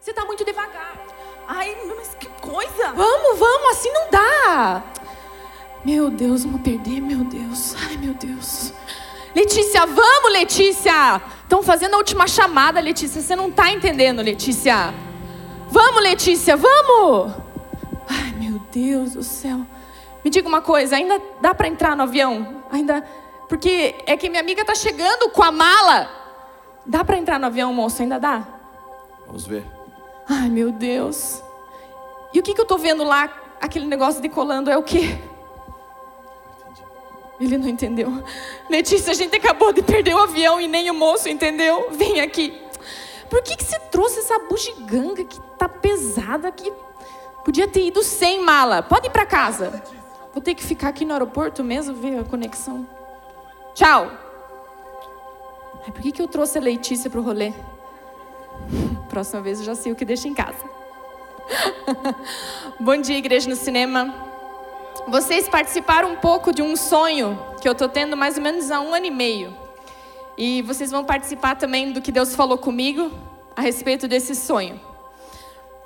Você está muito devagar. Ai, mas que coisa! Vamos, vamos, assim não dá. Meu Deus, vamos perder, meu Deus. Ai, meu Deus. Letícia, vamos, Letícia! Estão fazendo a última chamada, Letícia. Você não está entendendo, Letícia. Vamos, Letícia, vamos! Ai, meu Deus do céu. Me diga uma coisa, ainda dá para entrar no avião? Ainda. Porque é que minha amiga está chegando com a mala. Dá para entrar no avião, moço? Ainda dá? Vamos ver. Ai, meu Deus. E o que, que eu estou vendo lá, aquele negócio decolando, é o quê? Ele não entendeu. Letícia, a gente acabou de perder o avião e nem o moço entendeu. Vem aqui. Por que, que você trouxe essa bugiganga que tá pesada que podia ter ido sem mala? Pode ir para casa. Vou ter que ficar aqui no aeroporto mesmo, ver a conexão. Tchau. Ai, por que, que eu trouxe a Letícia pro rolê? Próxima vez eu já sei o que deixa em casa. Bom dia, igreja no cinema. Vocês participaram um pouco de um sonho que eu estou tendo mais ou menos há um ano e meio. E vocês vão participar também do que Deus falou comigo a respeito desse sonho.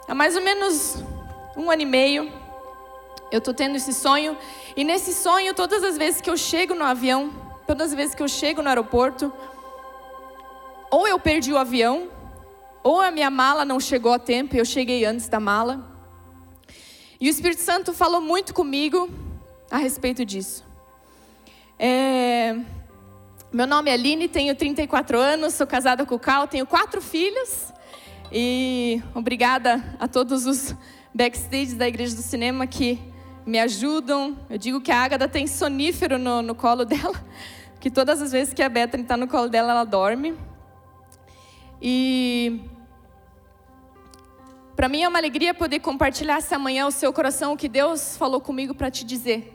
Há mais ou menos um ano e meio, eu estou tendo esse sonho. E nesse sonho, todas as vezes que eu chego no avião, todas as vezes que eu chego no aeroporto, ou eu perdi o avião, ou a minha mala não chegou a tempo eu cheguei antes da mala. E o Espírito Santo falou muito comigo a respeito disso. É... Meu nome é Aline, tenho 34 anos, sou casada com o Cal, tenho quatro filhos. E obrigada a todos os backstage da Igreja do Cinema que me ajudam. Eu digo que a Ágata tem sonífero no, no colo dela, que todas as vezes que a Bethany está no colo dela, ela dorme. E para mim é uma alegria poder compartilhar essa manhã o seu coração, o que Deus falou comigo para te dizer.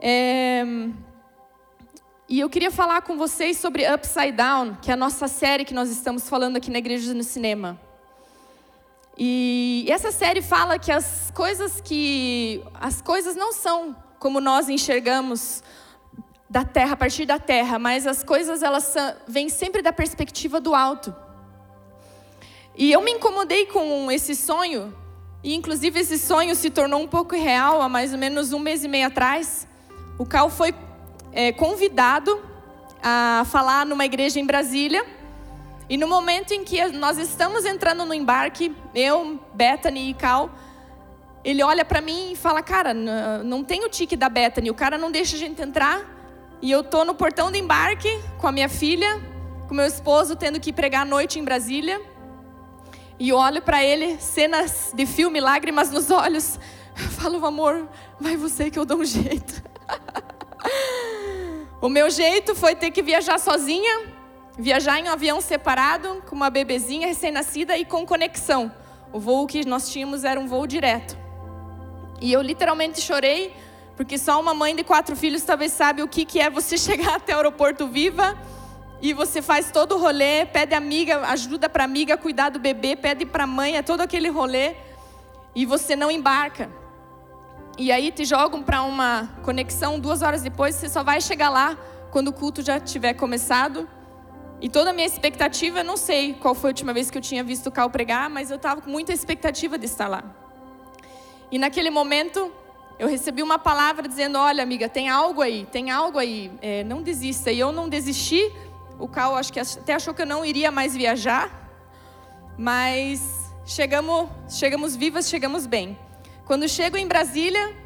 É... E eu queria falar com vocês sobre Upside Down, que é a nossa série que nós estamos falando aqui na Igreja no Cinema. E essa série fala que as coisas que as coisas não são como nós enxergamos da terra a partir da terra, mas as coisas elas vêm sempre da perspectiva do alto. E eu me incomodei com esse sonho, e inclusive esse sonho se tornou um pouco real há mais ou menos um mês e meio atrás. O Cal foi é, convidado a falar numa igreja em Brasília. E no momento em que nós estamos entrando no embarque, eu, Bethany e Cal, ele olha para mim e fala: Cara, não tem o tique da Bethany, o cara não deixa a gente entrar. E eu tô no portão do embarque com a minha filha, com meu esposo, tendo que pregar à noite em Brasília. E olho para ele, cenas de filme, lágrimas nos olhos. Eu falo, amor, vai você que eu dou um jeito. o meu jeito foi ter que viajar sozinha, viajar em um avião separado, com uma bebezinha recém-nascida e com conexão. O voo que nós tínhamos era um voo direto. E eu literalmente chorei, porque só uma mãe de quatro filhos talvez sabe o que é você chegar até o aeroporto viva e você faz todo o rolê, pede amiga, ajuda para amiga cuidar do bebê, pede para mãe, é todo aquele rolê, e você não embarca. E aí te jogam para uma conexão duas horas depois, você só vai chegar lá quando o culto já tiver começado. E toda a minha expectativa, não sei qual foi a última vez que eu tinha visto o Cal pregar, mas eu estava com muita expectativa de estar lá. E naquele momento, eu recebi uma palavra dizendo: Olha, amiga, tem algo aí, tem algo aí, é, não desista. E eu não desisti, o Cal acho que até achou que eu não iria mais viajar, mas chegamos, chegamos vivas, chegamos bem. Quando chego em Brasília,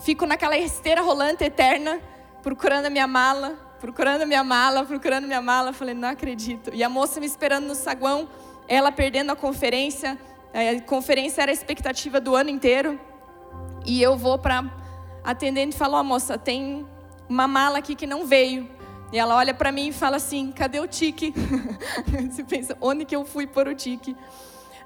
fico naquela esteira rolante eterna, procurando a minha mala, procurando a minha mala, procurando a minha mala. Falei, não acredito. E a moça me esperando no saguão, ela perdendo a conferência. A conferência era a expectativa do ano inteiro. E eu vou para atendente e falo, ó oh, moça, tem uma mala aqui que não veio. E ela olha para mim e fala assim: cadê o tique? Você pensa, onde que eu fui por o tique?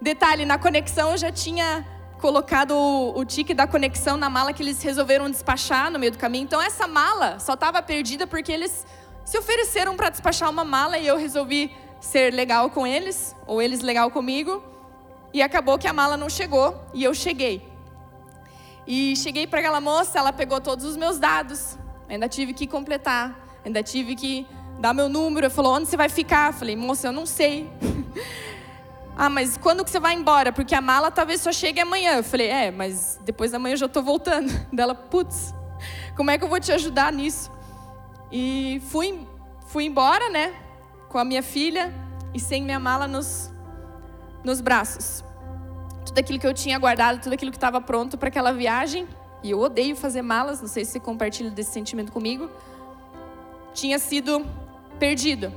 Detalhe: na conexão eu já tinha colocado o, o tique da conexão na mala que eles resolveram despachar no meio do caminho. Então essa mala só estava perdida porque eles se ofereceram para despachar uma mala e eu resolvi ser legal com eles, ou eles legal comigo. E acabou que a mala não chegou e eu cheguei. E cheguei para aquela moça, ela pegou todos os meus dados. Ainda tive que completar Ainda tive que dar meu número. Ele falou: onde você vai ficar? Eu falei: moça, eu não sei. Ah, mas quando que você vai embora? Porque a mala talvez só chegue amanhã. Eu falei, é, mas depois da manhã eu já estou voltando. Dela, putz, como é que eu vou te ajudar nisso? E fui, fui embora, né? Com a minha filha e sem minha mala nos, nos braços. Tudo aquilo que eu tinha guardado, tudo aquilo que estava pronto para aquela viagem. E eu odeio fazer malas, não sei se você compartilha desse sentimento comigo. Tinha sido perdido.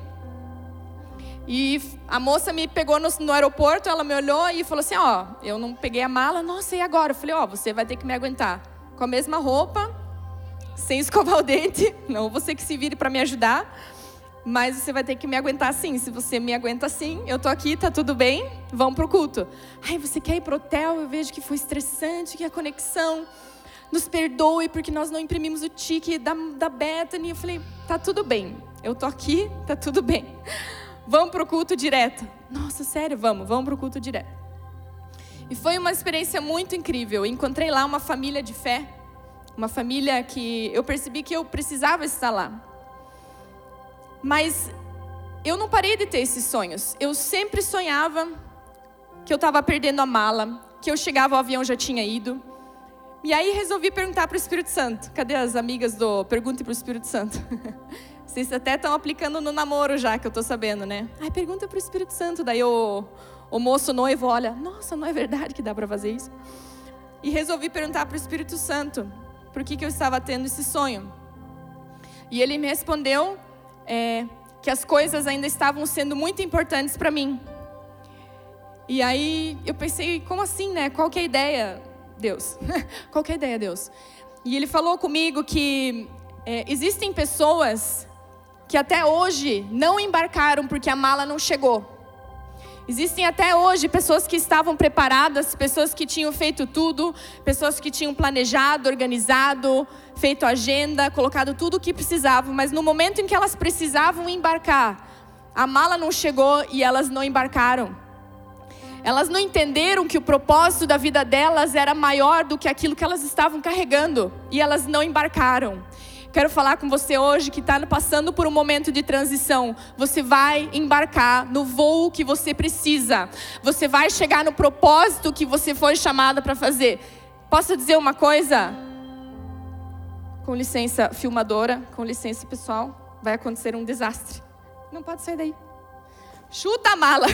E a moça me pegou no, no, aeroporto, ela me olhou e falou assim: Ó, eu não peguei a mala, nossa, e agora? Eu falei: Ó, você vai ter que me aguentar com a mesma roupa, sem escovar o dente, não você que se vire para me ajudar, mas você vai ter que me aguentar assim. Se você me aguenta assim, eu tô aqui, tá tudo bem, vamos pro culto. Ai, você quer ir pro hotel? Eu vejo que foi estressante, que a conexão. Nos perdoe porque nós não imprimimos o ticket da, da Bethany. Eu falei: tá tudo bem, eu tô aqui, tá tudo bem. Vamos para o culto direto. Nossa, sério, vamos, vamos para o culto direto. E foi uma experiência muito incrível. Eu encontrei lá uma família de fé, uma família que eu percebi que eu precisava estar lá. Mas eu não parei de ter esses sonhos. Eu sempre sonhava que eu estava perdendo a mala, que eu chegava, o avião já tinha ido. E aí resolvi perguntar para o Espírito Santo. Cadê as amigas do Pergunte para o Espírito Santo? Vocês até estão aplicando no namoro já, que eu estou sabendo, né? Ai, pergunta para o Espírito Santo. Daí o, o moço noivo olha, nossa, não é verdade que dá para fazer isso? E resolvi perguntar para o Espírito Santo por que, que eu estava tendo esse sonho. E ele me respondeu é, que as coisas ainda estavam sendo muito importantes para mim. E aí eu pensei, como assim, né? Qual que é a ideia, Deus? Qual que a ideia, Deus? E ele falou comigo que é, existem pessoas que até hoje não embarcaram porque a mala não chegou. Existem até hoje pessoas que estavam preparadas, pessoas que tinham feito tudo, pessoas que tinham planejado, organizado, feito agenda, colocado tudo o que precisavam, mas no momento em que elas precisavam embarcar, a mala não chegou e elas não embarcaram. Elas não entenderam que o propósito da vida delas era maior do que aquilo que elas estavam carregando e elas não embarcaram. Quero falar com você hoje que está passando por um momento de transição. Você vai embarcar no voo que você precisa. Você vai chegar no propósito que você foi chamada para fazer. Posso dizer uma coisa? Com licença, filmadora, com licença, pessoal. Vai acontecer um desastre. Não pode sair daí. Chuta a mala.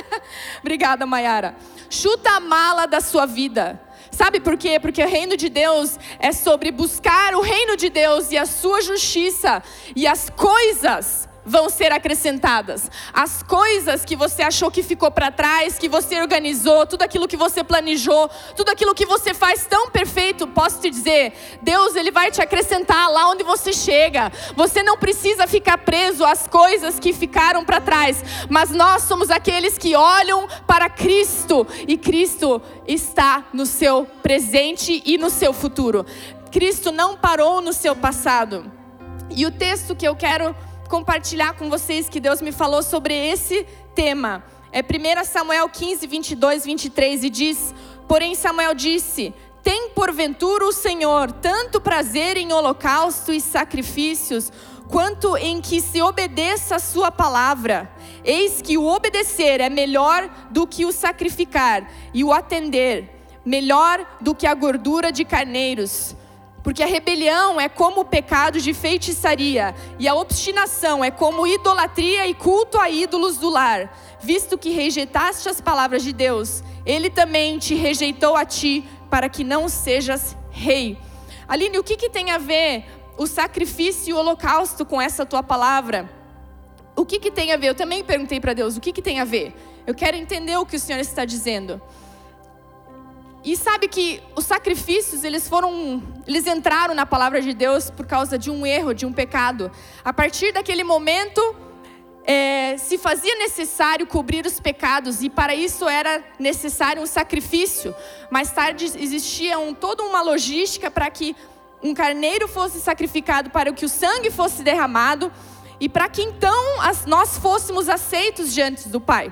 Obrigada, Mayara. Chuta a mala da sua vida. Sabe por quê? Porque o reino de Deus é sobre buscar o reino de Deus e a sua justiça e as coisas vão ser acrescentadas. As coisas que você achou que ficou para trás, que você organizou, tudo aquilo que você planejou, tudo aquilo que você faz tão perfeito, posso te dizer, Deus ele vai te acrescentar lá onde você chega. Você não precisa ficar preso às coisas que ficaram para trás, mas nós somos aqueles que olham para Cristo e Cristo está no seu presente e no seu futuro. Cristo não parou no seu passado. E o texto que eu quero compartilhar com vocês que Deus me falou sobre esse tema. É 1 Samuel 15, 22, 23 e diz: Porém, Samuel disse: Tem porventura o Senhor tanto prazer em holocausto e sacrifícios, quanto em que se obedeça a Sua palavra. Eis que o obedecer é melhor do que o sacrificar, e o atender melhor do que a gordura de carneiros. Porque a rebelião é como o pecado de feitiçaria, e a obstinação é como idolatria e culto a ídolos do lar. Visto que rejeitaste as palavras de Deus, ele também te rejeitou a ti, para que não sejas rei. Aline, o que, que tem a ver o sacrifício e o holocausto com essa tua palavra? O que, que tem a ver? Eu também perguntei para Deus, o que, que tem a ver? Eu quero entender o que o Senhor está dizendo. E sabe que os sacrifícios, eles foram, eles entraram na palavra de Deus por causa de um erro, de um pecado. A partir daquele momento, é, se fazia necessário cobrir os pecados e para isso era necessário um sacrifício. Mais tarde existia um, toda uma logística para que um carneiro fosse sacrificado, para que o sangue fosse derramado e para que então as, nós fôssemos aceitos diante do Pai.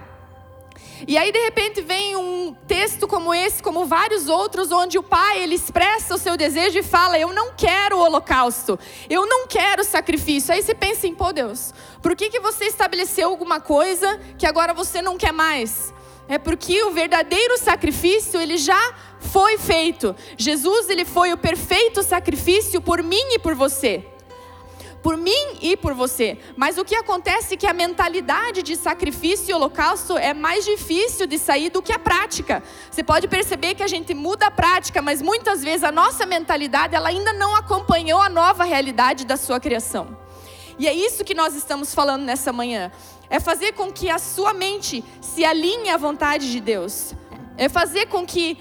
E aí de repente vem um texto como esse, como vários outros, onde o pai ele expressa o seu desejo e fala: "Eu não quero o holocausto. Eu não quero sacrifício". Aí você pensa em, pô, Deus, por que que você estabeleceu alguma coisa que agora você não quer mais? é porque o verdadeiro sacrifício ele já foi feito. Jesus ele foi o perfeito sacrifício por mim e por você. Por mim e por você. Mas o que acontece é que a mentalidade de sacrifício e holocausto é mais difícil de sair do que a prática. Você pode perceber que a gente muda a prática, mas muitas vezes a nossa mentalidade ela ainda não acompanhou a nova realidade da sua criação. E é isso que nós estamos falando nessa manhã. É fazer com que a sua mente se alinhe à vontade de Deus. É fazer com que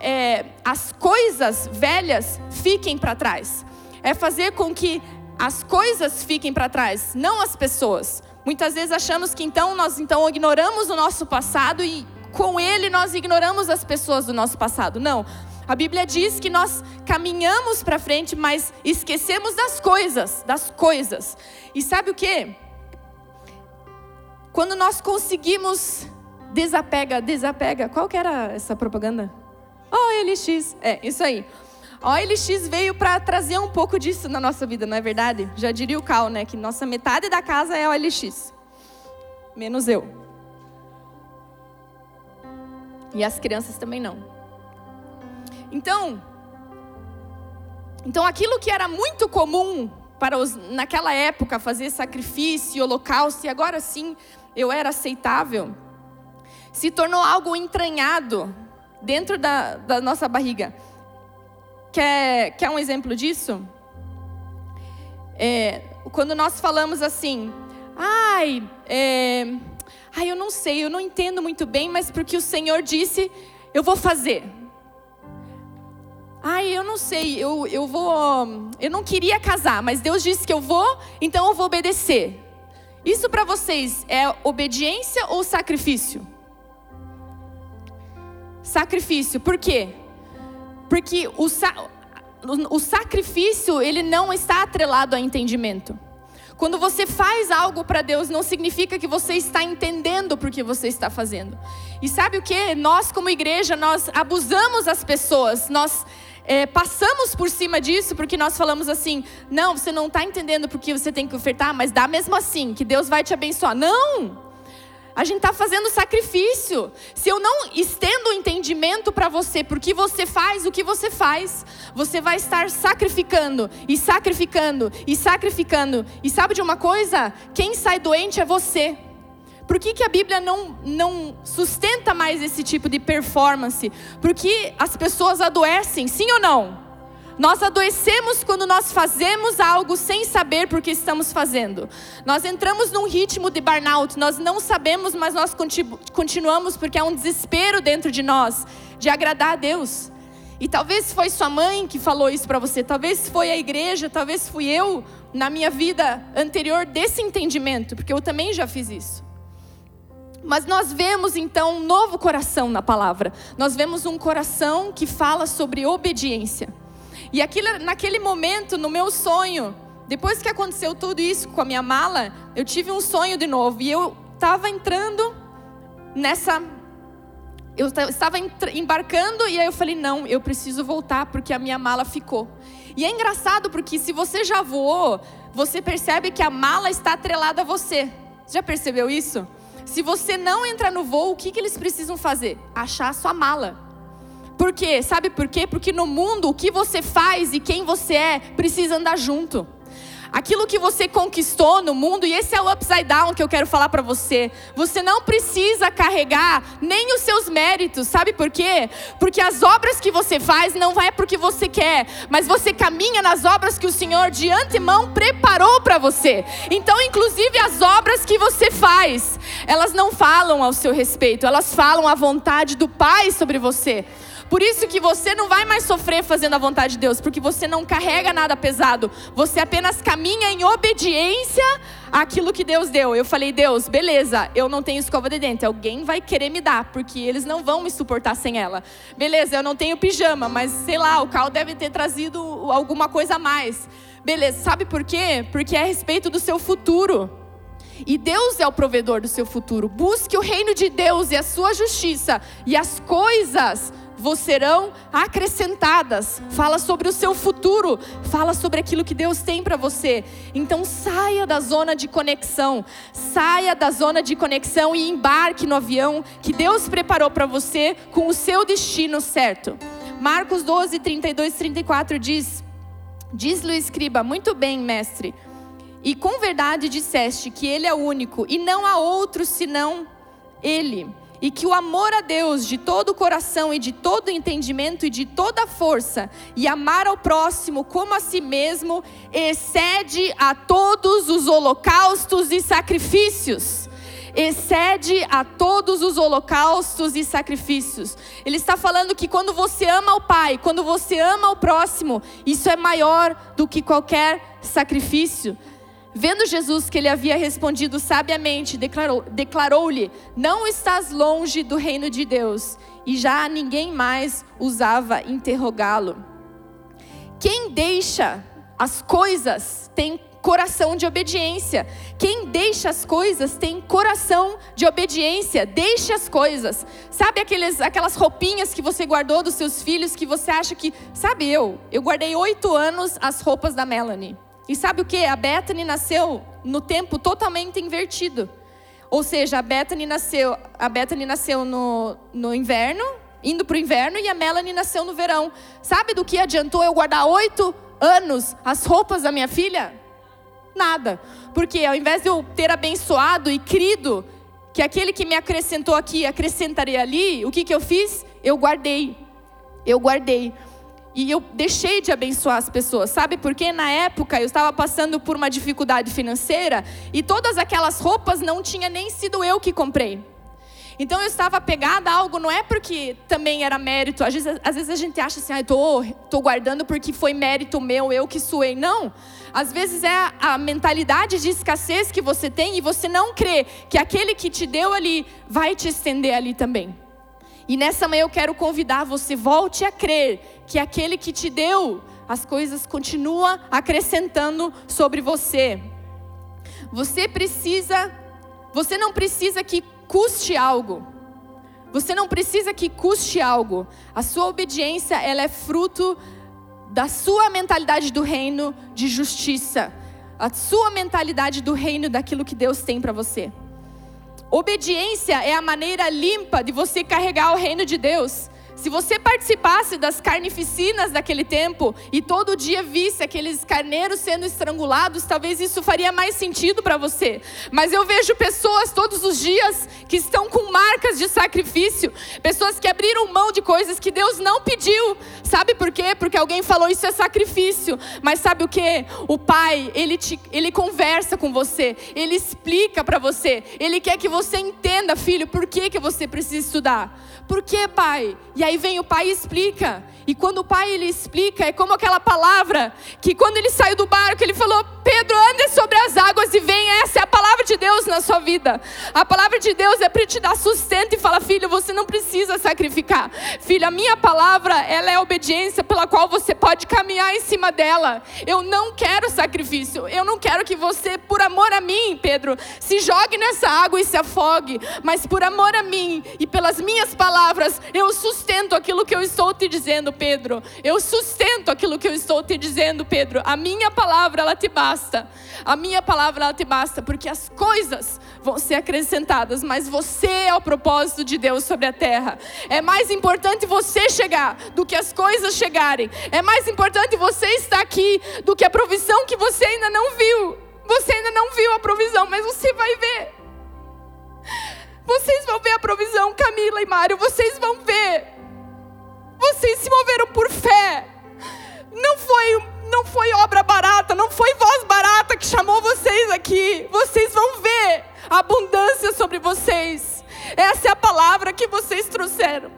é, as coisas velhas fiquem para trás. É fazer com que as coisas fiquem para trás, não as pessoas. Muitas vezes achamos que então nós então ignoramos o nosso passado e com ele nós ignoramos as pessoas do nosso passado. Não. A Bíblia diz que nós caminhamos para frente, mas esquecemos das coisas, das coisas. E sabe o que? Quando nós conseguimos desapega, desapega. Qual que era essa propaganda? OLX. É, isso aí. A OLX veio para trazer um pouco disso na nossa vida, não é verdade? Já diria o Cal, né? Que nossa metade da casa é OLX. Menos eu. E as crianças também não. Então, então aquilo que era muito comum para os, naquela época fazer sacrifício, holocausto, e agora sim eu era aceitável, se tornou algo entranhado dentro da, da nossa barriga. Quer, quer um exemplo disso? É, quando nós falamos assim, ai, é, ai, eu não sei, eu não entendo muito bem, mas porque o Senhor disse, eu vou fazer. Ai, eu não sei, eu, eu vou. Eu não queria casar, mas Deus disse que eu vou, então eu vou obedecer. Isso para vocês é obediência ou sacrifício? Sacrifício, por quê? Porque o, o sacrifício, ele não está atrelado a entendimento. Quando você faz algo para Deus, não significa que você está entendendo por que você está fazendo. E sabe o que? Nós, como igreja, nós abusamos as pessoas, nós é, passamos por cima disso porque nós falamos assim: não, você não está entendendo porque você tem que ofertar, mas dá mesmo assim, que Deus vai te abençoar. Não! A gente está fazendo sacrifício. Se eu não estendo o entendimento para você, porque você faz o que você faz, você vai estar sacrificando e sacrificando e sacrificando. E sabe de uma coisa? Quem sai doente é você. Por que, que a Bíblia não, não sustenta mais esse tipo de performance? Porque as pessoas adoecem, sim ou não? Nós adoecemos quando nós fazemos algo sem saber por que estamos fazendo. Nós entramos num ritmo de burnout, nós não sabemos, mas nós continuamos porque há um desespero dentro de nós de agradar a Deus. E talvez foi sua mãe que falou isso para você, talvez foi a igreja, talvez fui eu na minha vida anterior desse entendimento, porque eu também já fiz isso. Mas nós vemos então um novo coração na palavra. Nós vemos um coração que fala sobre obediência. E aquilo, naquele momento, no meu sonho, depois que aconteceu tudo isso com a minha mala, eu tive um sonho de novo. E eu estava entrando nessa. Eu estava embarcando e aí eu falei: não, eu preciso voltar porque a minha mala ficou. E é engraçado porque se você já voou, você percebe que a mala está atrelada a você. Já percebeu isso? Se você não entra no voo, o que, que eles precisam fazer? Achar a sua mala. Por quê? Sabe por quê? Porque no mundo o que você faz e quem você é precisa andar junto. Aquilo que você conquistou no mundo, e esse é o upside down que eu quero falar para você. Você não precisa carregar nem os seus méritos, sabe por quê? Porque as obras que você faz não é porque você quer, mas você caminha nas obras que o Senhor de antemão preparou para você. Então, inclusive as obras que você faz, elas não falam ao seu respeito, elas falam a vontade do Pai sobre você. Por isso que você não vai mais sofrer fazendo a vontade de Deus, porque você não carrega nada pesado. Você apenas caminha em obediência àquilo que Deus deu. Eu falei, Deus, beleza, eu não tenho escova de dente. Alguém vai querer me dar, porque eles não vão me suportar sem ela. Beleza, eu não tenho pijama, mas sei lá, o Cal deve ter trazido alguma coisa a mais. Beleza, sabe por quê? Porque é a respeito do seu futuro. E Deus é o provedor do seu futuro. Busque o reino de Deus e a sua justiça, e as coisas vos serão acrescentadas. Fala sobre o seu futuro, fala sobre aquilo que Deus tem para você. Então saia da zona de conexão, saia da zona de conexão e embarque no avião que Deus preparou para você com o seu destino certo. Marcos 12, 32, 34 diz: Diz-lhe o escriba, muito bem, mestre. E com verdade disseste que Ele é único e não há outro senão Ele. E que o amor a Deus de todo o coração e de todo o entendimento e de toda a força, e amar ao próximo como a si mesmo, excede a todos os holocaustos e sacrifícios excede a todos os holocaustos e sacrifícios. Ele está falando que quando você ama o Pai, quando você ama o próximo, isso é maior do que qualquer sacrifício. Vendo Jesus que ele havia respondido sabiamente, declarou-lhe: declarou Não estás longe do reino de Deus. E já ninguém mais ousava interrogá-lo. Quem deixa as coisas tem coração de obediência. Quem deixa as coisas tem coração de obediência. Deixe as coisas. Sabe aqueles, aquelas roupinhas que você guardou dos seus filhos que você acha que. Sabe eu? Eu guardei oito anos as roupas da Melanie. E sabe o que? A Bethany nasceu no tempo totalmente invertido. Ou seja, a Bethany nasceu, a Bethany nasceu no, no inverno, indo para o inverno, e a Melanie nasceu no verão. Sabe do que adiantou eu guardar oito anos as roupas da minha filha? Nada. Porque ao invés de eu ter abençoado e crido que aquele que me acrescentou aqui acrescentaria ali, o que, que eu fiz? Eu guardei. Eu guardei. E eu deixei de abençoar as pessoas, sabe? Porque na época eu estava passando por uma dificuldade financeira e todas aquelas roupas não tinha nem sido eu que comprei. Então eu estava apegada a algo, não é porque também era mérito. Às vezes, às vezes a gente acha assim, ah, tô, tô guardando porque foi mérito meu, eu que suei. Não. Às vezes é a mentalidade de escassez que você tem e você não crê que aquele que te deu ali vai te estender ali também. E nessa manhã eu quero convidar você, volte a crer que aquele que te deu, as coisas continua acrescentando sobre você. Você precisa, você não precisa que custe algo. Você não precisa que custe algo. A sua obediência, ela é fruto da sua mentalidade do reino de justiça. A sua mentalidade do reino daquilo que Deus tem para você. Obediência é a maneira limpa de você carregar o reino de Deus. Se você participasse das carnificinas daquele tempo e todo dia visse aqueles carneiros sendo estrangulados, talvez isso faria mais sentido para você. Mas eu vejo pessoas todos os dias que estão com marcas de sacrifício, pessoas que abriram mão de coisas que Deus não pediu. Sabe por quê? Porque alguém falou isso é sacrifício. Mas sabe o que? O Pai, ele te, ele conversa com você, ele explica para você, ele quer que você entenda, filho, por que que você precisa estudar. Por que, pai? E aí vem o pai e explica. E quando o pai ele explica, é como aquela palavra que quando ele saiu do barco, ele falou: Pedro, ande sobre as águas e vem. Essa é a palavra de Deus na sua vida. A palavra de Deus é para te dar sustento e fala: Filho, você não precisa sacrificar. Filho, a minha palavra, ela é a obediência pela qual você pode caminhar em cima dela. Eu não quero sacrifício. Eu não quero que você, por amor a mim, Pedro, se jogue nessa água e se afogue. Mas por amor a mim e pelas minhas palavras, eu sustento aquilo que eu estou te dizendo, Pedro. Eu sustento aquilo que eu estou te dizendo, Pedro. A minha palavra, ela te basta. A minha palavra, ela te basta, porque as coisas vão ser acrescentadas, mas você é o propósito de Deus sobre a terra. É mais importante você chegar do que as coisas chegarem. É mais importante você estar aqui do que a provisão que você ainda não viu. Você ainda não viu a provisão, mas você vai ver. Vocês vão ver a provisão, Camila e Mário, vocês vão ver. Vocês se moveram por fé. Não foi, não foi obra barata, não foi voz barata que chamou vocês aqui. Vocês vão ver a abundância sobre vocês. Essa é a palavra que vocês trouxeram.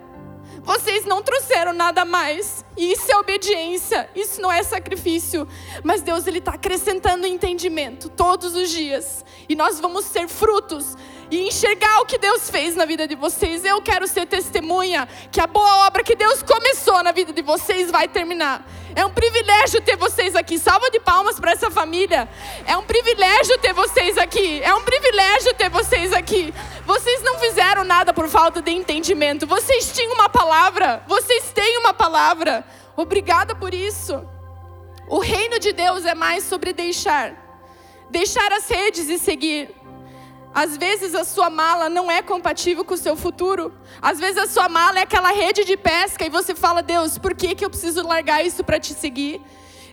Vocês não trouxeram nada mais. E isso é obediência, isso não é sacrifício. Mas Deus ele está acrescentando entendimento todos os dias. E nós vamos ser frutos e enxergar o que Deus fez na vida de vocês. Eu quero ser testemunha que a boa obra que Deus começou na vida de vocês vai terminar. É um privilégio ter vocês aqui. Salva de palmas para essa família. É um privilégio ter vocês aqui. É um privilégio ter vocês aqui. Vocês não fizeram nada por falta de entendimento. Vocês tinham uma palavra. Vocês têm uma palavra. Obrigada por isso. O reino de Deus é mais sobre deixar. Deixar as redes e seguir. Às vezes a sua mala não é compatível com o seu futuro. Às vezes a sua mala é aquela rede de pesca e você fala: Deus, por que, que eu preciso largar isso para te seguir?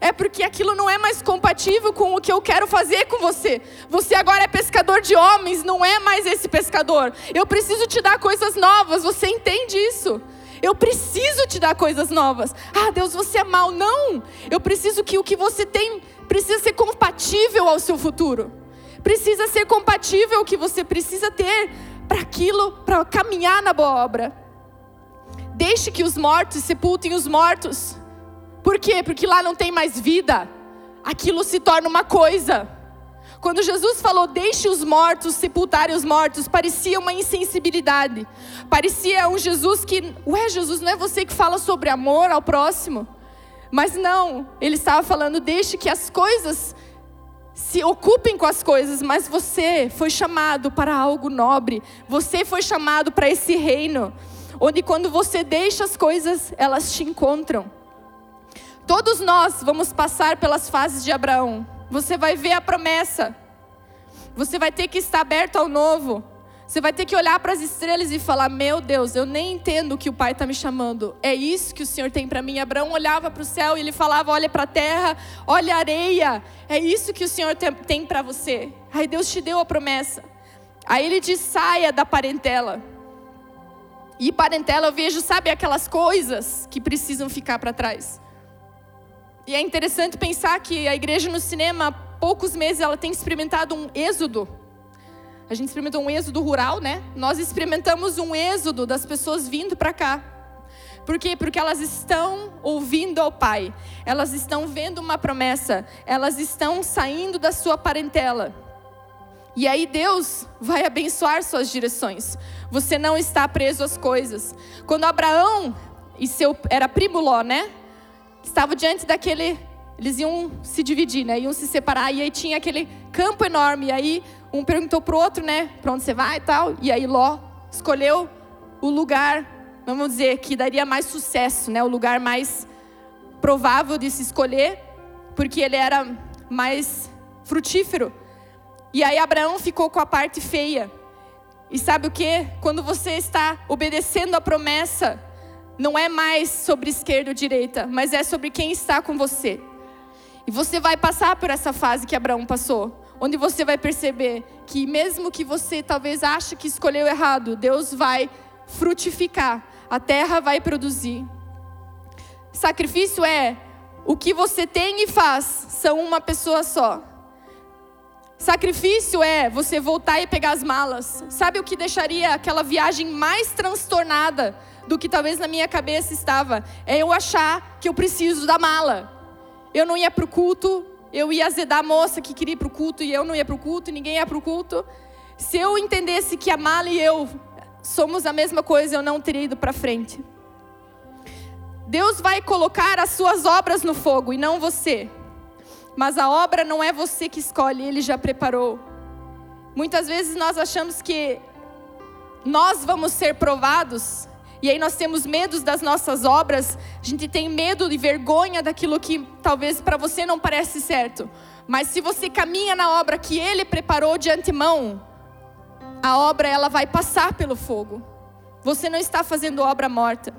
É porque aquilo não é mais compatível com o que eu quero fazer com você. Você agora é pescador de homens, não é mais esse pescador. Eu preciso te dar coisas novas, você entende isso? Eu preciso te dar coisas novas. Ah, Deus, você é mau. Não! Eu preciso que o que você tem precisa ser compatível ao seu futuro precisa ser compatível o que você precisa ter para aquilo, para caminhar na boa obra. Deixe que os mortos sepultem os mortos. Por quê? Porque lá não tem mais vida. Aquilo se torna uma coisa. Quando Jesus falou, deixe os mortos sepultarem os mortos, parecia uma insensibilidade. Parecia um Jesus que, ué, Jesus, não é você que fala sobre amor ao próximo? Mas não, ele estava falando, deixe que as coisas se ocupem com as coisas, mas você foi chamado para algo nobre. Você foi chamado para esse reino, onde quando você deixa as coisas, elas te encontram. Todos nós vamos passar pelas fases de Abraão. Você vai ver a promessa. Você vai ter que estar aberto ao novo. Você vai ter que olhar para as estrelas e falar: Meu Deus, eu nem entendo o que o Pai está me chamando. É isso que o Senhor tem para mim. Abraão olhava para o céu e ele falava: Olha para a terra, olha a areia. É isso que o Senhor tem para você. Aí Deus te deu a promessa. Aí ele diz: Saia da parentela. E parentela eu vejo, sabe, aquelas coisas que precisam ficar para trás. E é interessante pensar que a igreja no cinema, há poucos meses, ela tem experimentado um êxodo a gente experimentou um êxodo rural, né? Nós experimentamos um êxodo das pessoas vindo para cá. Por quê? Porque elas estão ouvindo ao Pai, elas estão vendo uma promessa, elas estão saindo da sua parentela. E aí Deus vai abençoar suas direções. Você não está preso às coisas. Quando Abraão e seu era primo Ló, né? Estavam diante daquele, eles iam se dividir, né? Iam se separar e aí tinha aquele campo enorme. E aí um perguntou pro outro, né, para onde você vai e tal. E aí Ló escolheu o lugar, vamos dizer, que daria mais sucesso, né, o lugar mais provável de se escolher, porque ele era mais frutífero. E aí Abraão ficou com a parte feia. E sabe o que? Quando você está obedecendo a promessa, não é mais sobre esquerda ou direita, mas é sobre quem está com você. E você vai passar por essa fase que Abraão passou onde você vai perceber que mesmo que você talvez ache que escolheu errado, Deus vai frutificar, a terra vai produzir. Sacrifício é o que você tem e faz, são uma pessoa só. Sacrifício é você voltar e pegar as malas. Sabe o que deixaria aquela viagem mais transtornada do que talvez na minha cabeça estava? É eu achar que eu preciso da mala. Eu não ia para o culto, eu ia azedar a moça que queria ir para o culto e eu não ia para o culto ninguém ia para o culto. Se eu entendesse que a Mala e eu somos a mesma coisa, eu não teria ido para frente. Deus vai colocar as suas obras no fogo e não você. Mas a obra não é você que escolhe, Ele já preparou. Muitas vezes nós achamos que nós vamos ser provados e aí nós temos medos das nossas obras, a gente tem medo e vergonha daquilo que talvez para você não parece certo. Mas se você caminha na obra que ele preparou de antemão, a obra ela vai passar pelo fogo. Você não está fazendo obra morta.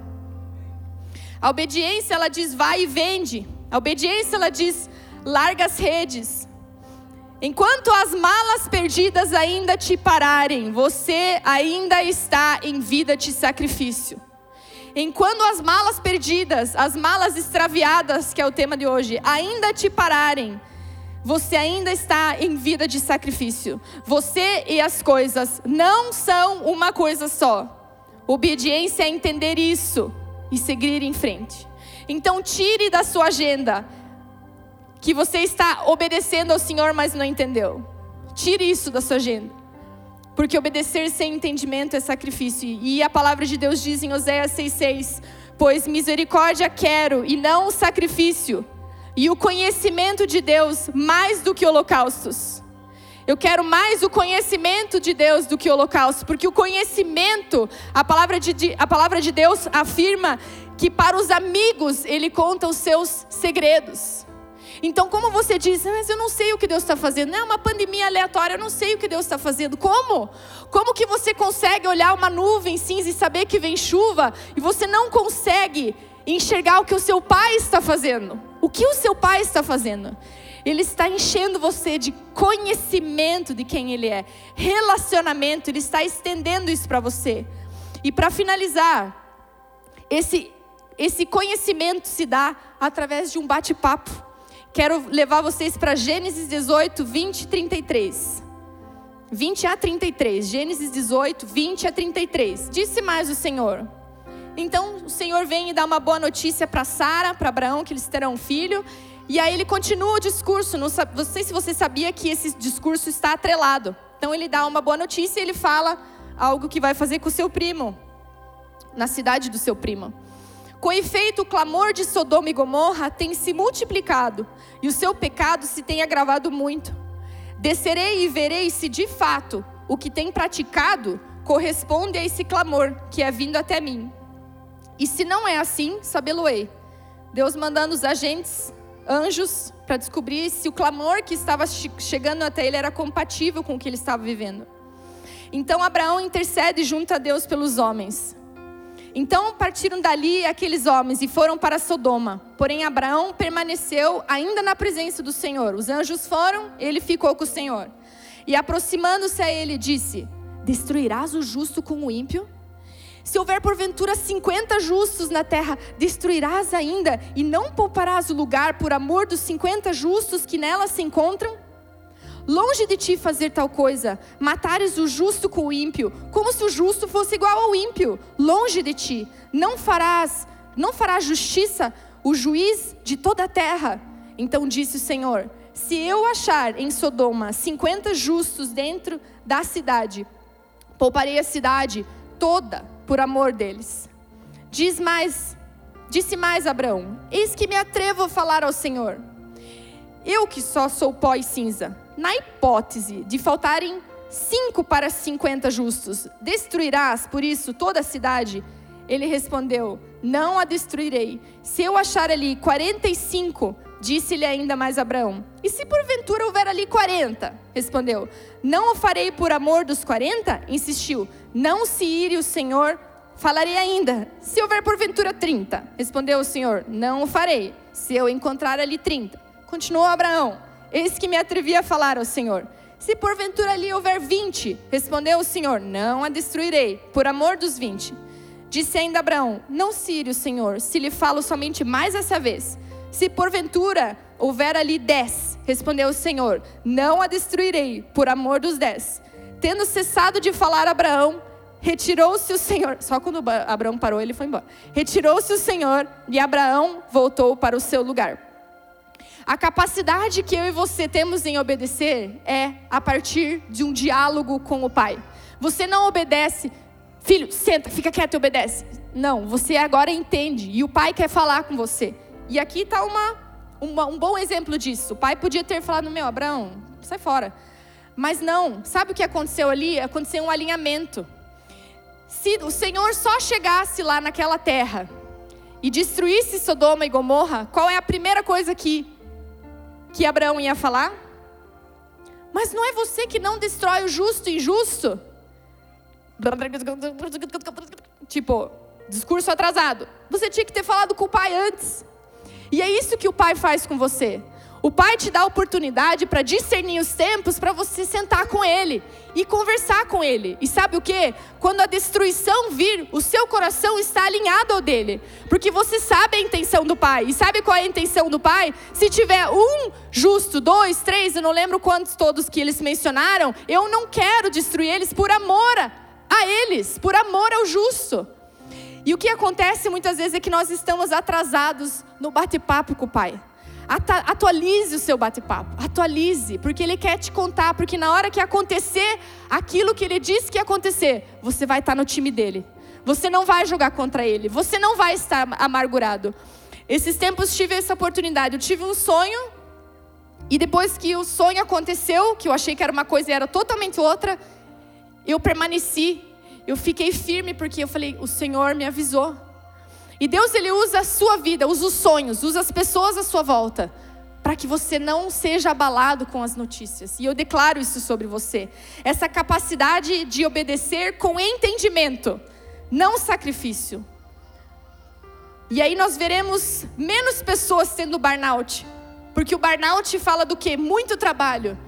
A obediência ela diz vai e vende. A obediência ela diz larga as redes. Enquanto as malas perdidas ainda te pararem, você ainda está em vida de sacrifício. Enquanto as malas perdidas, as malas extraviadas, que é o tema de hoje, ainda te pararem, você ainda está em vida de sacrifício. Você e as coisas não são uma coisa só. Obediência é entender isso e seguir em frente. Então, tire da sua agenda que você está obedecendo ao Senhor, mas não entendeu. Tire isso da sua agenda. porque obedecer sem entendimento é sacrifício. E a palavra de Deus diz em Oséias 6,6: Pois misericórdia quero e não o sacrifício, e o conhecimento de Deus mais do que holocaustos. Eu quero mais o conhecimento de Deus do que o holocausto, porque o conhecimento, a palavra de, a palavra de Deus afirma que para os amigos ele conta os seus segredos. Então, como você diz, mas eu não sei o que Deus está fazendo, é uma pandemia aleatória, eu não sei o que Deus está fazendo. Como? Como que você consegue olhar uma nuvem cinza e saber que vem chuva e você não consegue enxergar o que o seu pai está fazendo? O que o seu pai está fazendo? Ele está enchendo você de conhecimento de quem Ele é, relacionamento, Ele está estendendo isso para você. E para finalizar, esse, esse conhecimento se dá através de um bate-papo. Quero levar vocês para Gênesis 18, 20 e 33. 20 a 33. Gênesis 18, 20 a 33. Disse mais o Senhor. Então o Senhor vem e dá uma boa notícia para Sara, para Abraão, que eles terão um filho. E aí ele continua o discurso. Não sei se você sabia que esse discurso está atrelado. Então ele dá uma boa notícia e ele fala algo que vai fazer com o seu primo, na cidade do seu primo. Com efeito, o clamor de Sodoma e Gomorra tem se multiplicado e o seu pecado se tem agravado muito. Descerei e verei se de fato o que tem praticado corresponde a esse clamor que é vindo até mim. E se não é assim, sabê-lo-ei. Deus mandando os agentes, anjos, para descobrir se o clamor que estava chegando até ele era compatível com o que ele estava vivendo. Então Abraão intercede junto a Deus pelos homens. Então partiram dali aqueles homens e foram para Sodoma. Porém, Abraão permaneceu ainda na presença do Senhor. Os anjos foram, ele ficou com o Senhor. E aproximando-se a ele, disse: Destruirás o justo com o ímpio? Se houver porventura cinquenta justos na terra, destruirás ainda e não pouparás o lugar por amor dos cinquenta justos que nela se encontram? Longe de ti fazer tal coisa, matares o justo com o ímpio, como se o justo fosse igual ao ímpio. Longe de ti, não farás, não farás justiça o juiz de toda a terra. Então disse o Senhor: Se eu achar em Sodoma cinquenta justos dentro da cidade, pouparei a cidade toda por amor deles. Diz mais, disse mais Abraão: Eis que me atrevo a falar ao Senhor. Eu que só sou pó e cinza na hipótese de faltarem cinco para cinquenta justos, destruirás por isso toda a cidade? Ele respondeu: Não a destruirei. Se eu achar ali quarenta e cinco, disse-lhe ainda mais Abraão: E se porventura houver ali quarenta? Respondeu: Não o farei por amor dos quarenta? Insistiu: Não se ire o Senhor. Falarei ainda: Se houver porventura trinta? Respondeu o Senhor: Não o farei. Se eu encontrar ali trinta. Continuou Abraão: Eis que me atrevi a falar ao Senhor. Se porventura ali houver vinte, respondeu o Senhor: Não a destruirei, por amor dos vinte. Disse ainda Abraão: Não se o Senhor, se lhe falo somente mais essa vez. Se porventura houver ali dez, respondeu o Senhor: Não a destruirei, por amor dos dez. Tendo cessado de falar Abraão, retirou-se o Senhor. Só quando Abraão parou, ele foi embora. Retirou-se o Senhor e Abraão voltou para o seu lugar. A capacidade que eu e você temos em obedecer é a partir de um diálogo com o Pai. Você não obedece, filho, senta, fica quieto e obedece. Não, você agora entende e o Pai quer falar com você. E aqui está um bom exemplo disso. O pai podia ter falado: Meu, Abraão, sai fora. Mas não, sabe o que aconteceu ali? Aconteceu um alinhamento. Se o Senhor só chegasse lá naquela terra e destruísse Sodoma e Gomorra, qual é a primeira coisa que que Abraão ia falar? Mas não é você que não destrói o justo e injusto? Tipo, discurso atrasado. Você tinha que ter falado com o pai antes. E é isso que o pai faz com você. O pai te dá a oportunidade para discernir os tempos para você sentar com ele e conversar com ele. E sabe o que? Quando a destruição vir, o seu coração está alinhado ao dele, porque você sabe a intenção do pai. E sabe qual é a intenção do pai? Se tiver um justo, dois, três, eu não lembro quantos todos que eles mencionaram, eu não quero destruir eles por amor a eles, por amor ao justo. E o que acontece muitas vezes é que nós estamos atrasados no bate-papo com o pai. Atualize o seu bate-papo, atualize, porque ele quer te contar, porque na hora que acontecer aquilo que ele disse que ia acontecer, você vai estar no time dele. Você não vai jogar contra ele, você não vai estar amargurado. Esses tempos tive essa oportunidade, eu tive um sonho e depois que o sonho aconteceu, que eu achei que era uma coisa e era totalmente outra, eu permaneci, eu fiquei firme porque eu falei, o Senhor me avisou. E Deus ele usa a sua vida, usa os sonhos, usa as pessoas à sua volta, para que você não seja abalado com as notícias. E eu declaro isso sobre você. Essa capacidade de obedecer com entendimento, não sacrifício. E aí nós veremos menos pessoas tendo burnout, porque o burnout fala do que? Muito trabalho.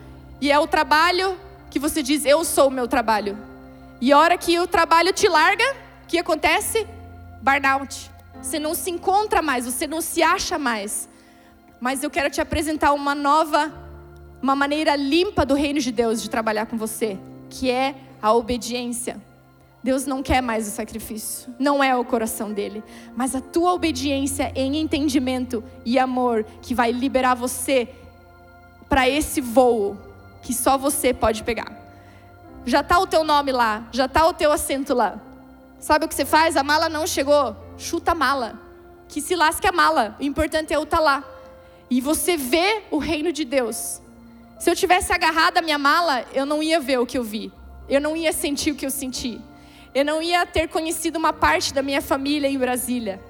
E é o trabalho que você diz, eu sou o meu trabalho. E a hora que o trabalho te larga, o que acontece? Burnout. Você não se encontra mais, você não se acha mais. Mas eu quero te apresentar uma nova, uma maneira limpa do reino de Deus de trabalhar com você, que é a obediência. Deus não quer mais o sacrifício, não é o coração dele, mas a tua obediência em entendimento e amor que vai liberar você para esse voo que só você pode pegar. Já está o teu nome lá, já está o teu assento lá. Sabe o que você faz? A mala não chegou chuta a mala. Que se lasque a mala. O importante é eu estar tá lá. E você vê o reino de Deus. Se eu tivesse agarrado a minha mala, eu não ia ver o que eu vi. Eu não ia sentir o que eu senti. Eu não ia ter conhecido uma parte da minha família em Brasília.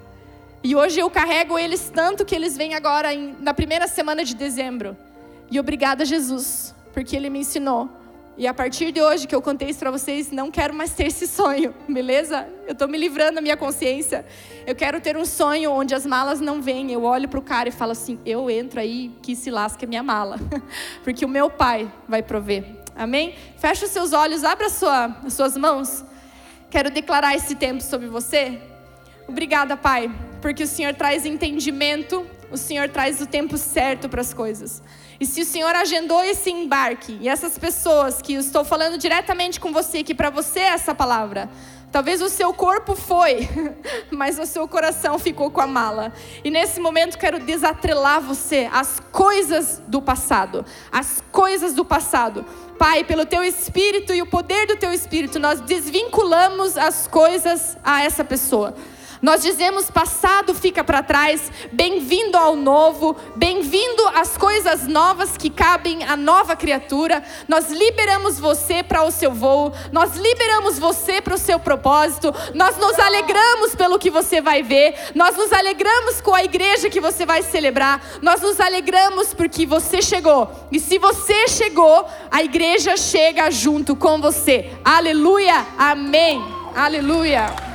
E hoje eu carrego eles tanto que eles vêm agora em, na primeira semana de dezembro. E obrigada, Jesus, porque Ele me ensinou e a partir de hoje que eu contei isso para vocês, não quero mais ter esse sonho, beleza? Eu estou me livrando da minha consciência. Eu quero ter um sonho onde as malas não vêm. Eu olho para o cara e falo assim: eu entro aí que se lasca minha mala, porque o meu pai vai prover. Amém? Feche os seus olhos, abra sua, as suas mãos. Quero declarar esse tempo sobre você. Obrigada, Pai, porque o Senhor traz entendimento, o Senhor traz o tempo certo para as coisas. E se o Senhor agendou esse embarque, e essas pessoas que eu estou falando diretamente com você, que para você é essa palavra, talvez o seu corpo foi, mas o seu coração ficou com a mala. E nesse momento quero desatrelar você às coisas do passado, as coisas do passado. Pai, pelo teu espírito e o poder do teu espírito, nós desvinculamos as coisas a essa pessoa. Nós dizemos passado fica para trás, bem-vindo ao novo, bem-vindo às coisas novas que cabem à nova criatura. Nós liberamos você para o seu voo, nós liberamos você para o seu propósito, nós nos alegramos pelo que você vai ver, nós nos alegramos com a igreja que você vai celebrar, nós nos alegramos porque você chegou. E se você chegou, a igreja chega junto com você. Aleluia, amém. Aleluia.